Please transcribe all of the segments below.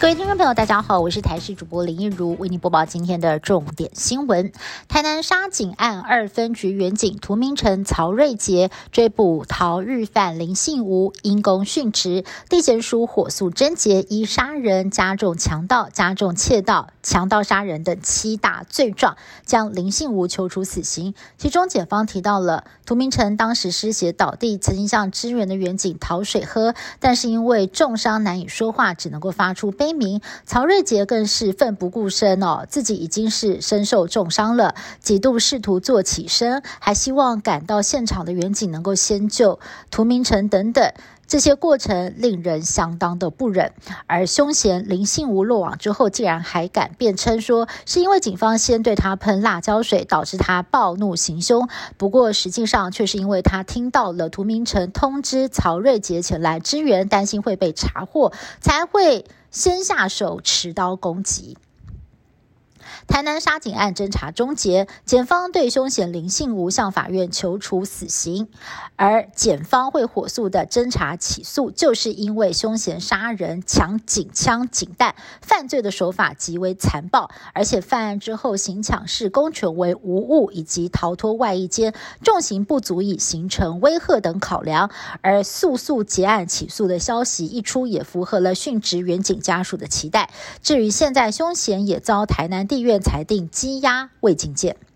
各位听众朋友，大家好，我是台视主播林一如，为您播报今天的重点新闻。台南杀警案二分局员警涂明成、曹瑞杰追捕逃日犯林信吴，因公殉职，地检署火速侦结，以杀人、加重强盗、加重窃盗、强盗杀人等七大罪状，将林信吴求处死刑。其中，检方提到了涂明成当时失血倒地，曾经向支援的员警讨水喝，但是因为重伤难以说话，只能够发出悲鸣。曹瑞杰更是奋不顾身哦，自己已经是身受重伤了，几度试图坐起身，还希望赶到现场的远景能够先救涂明成等等，这些过程令人相当的不忍。而凶嫌林信吴落网之后，竟然还敢辩称说是因为警方先对他喷辣椒水，导致他暴怒行凶。不过实际上却是因为他听到了涂明成通知曹瑞杰前来支援，担心会被查获，才会。先下手持刀攻击。台南杀警案侦查终结，检方对凶嫌林信吴向法院求处死刑，而检方会火速的侦查起诉，就是因为凶嫌杀人、抢警枪、警弹，犯罪的手法极为残暴，而且犯案之后行抢式公权为无误以及逃脱外衣间，重刑不足以形成威吓等考量，而速速结案起诉的消息一出，也符合了殉职员警家属的期待。至于现在凶嫌也遭台南地院。院裁定羁押未进见。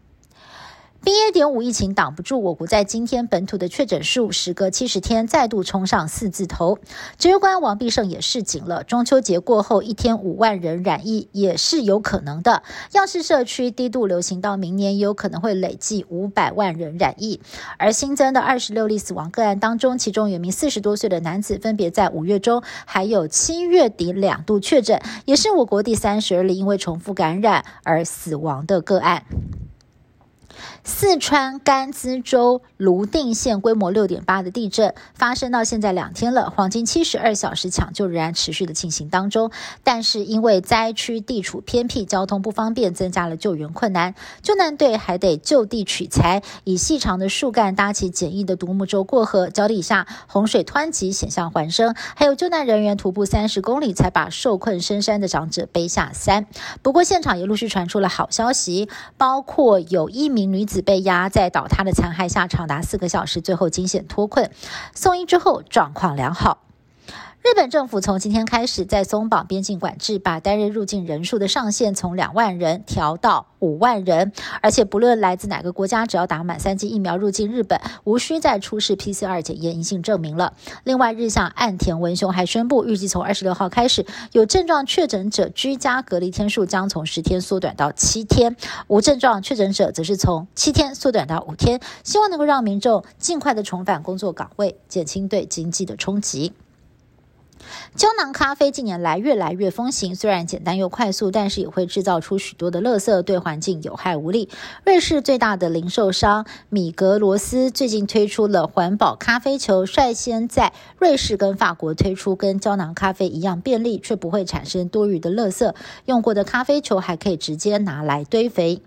BA. 点五疫情挡不住我国在今天本土的确诊数，时隔七十天再度冲上四字头。指挥官王必胜也示警了，中秋节过后一天五万人染疫也是有可能的。要是社区低度流行到明年，也有可能会累计五百万人染疫。而新增的二十六例死亡个案当中，其中有名四十多岁的男子，分别在五月中还有七月底两度确诊，也是我国第三十二例因为重复感染而死亡的个案。四川甘孜州泸定县规模六点八的地震发生到现在两天了，黄金七十二小时抢救仍然持续的进行当中。但是因为灾区地处偏僻，交通不方便，增加了救援困难。救难队还得就地取材，以细长的树干搭起简易的独木舟过河，脚底下洪水湍急，险象环生。还有救难人员徒步三十公里，才把受困深山的长者背下山。不过现场也陆续传出了好消息，包括有一名女子。被压在倒塌的残骸下长达四个小时，最后惊险脱困，送医之后状况良好。日本政府从今天开始在松绑边境管制，把单日入境人数的上限从两万人调到五万人，而且不论来自哪个国家，只要打满三剂疫苗入境日本，无需再出示 PCR 检验阴性证明了。另外，日向岸田文雄还宣布，预计从二十六号开始，有症状确诊者居家隔离天数将从十天缩短到七天，无症状确诊者则是从七天缩短到五天，希望能够让民众尽快的重返工作岗位，减轻对经济的冲击。胶囊咖啡近年来越来越风行，虽然简单又快速，但是也会制造出许多的垃圾，对环境有害无利。瑞士最大的零售商米格罗斯最近推出了环保咖啡球，率先在瑞士跟法国推出跟胶囊咖啡一样便利，却不会产生多余的垃圾。用过的咖啡球还可以直接拿来堆肥。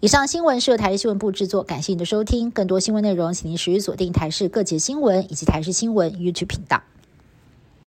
以上新闻是由台视新闻部制作，感谢您的收听。更多新闻内容，请您持续锁定台视各节新闻以及台视新闻 YouTube 频道。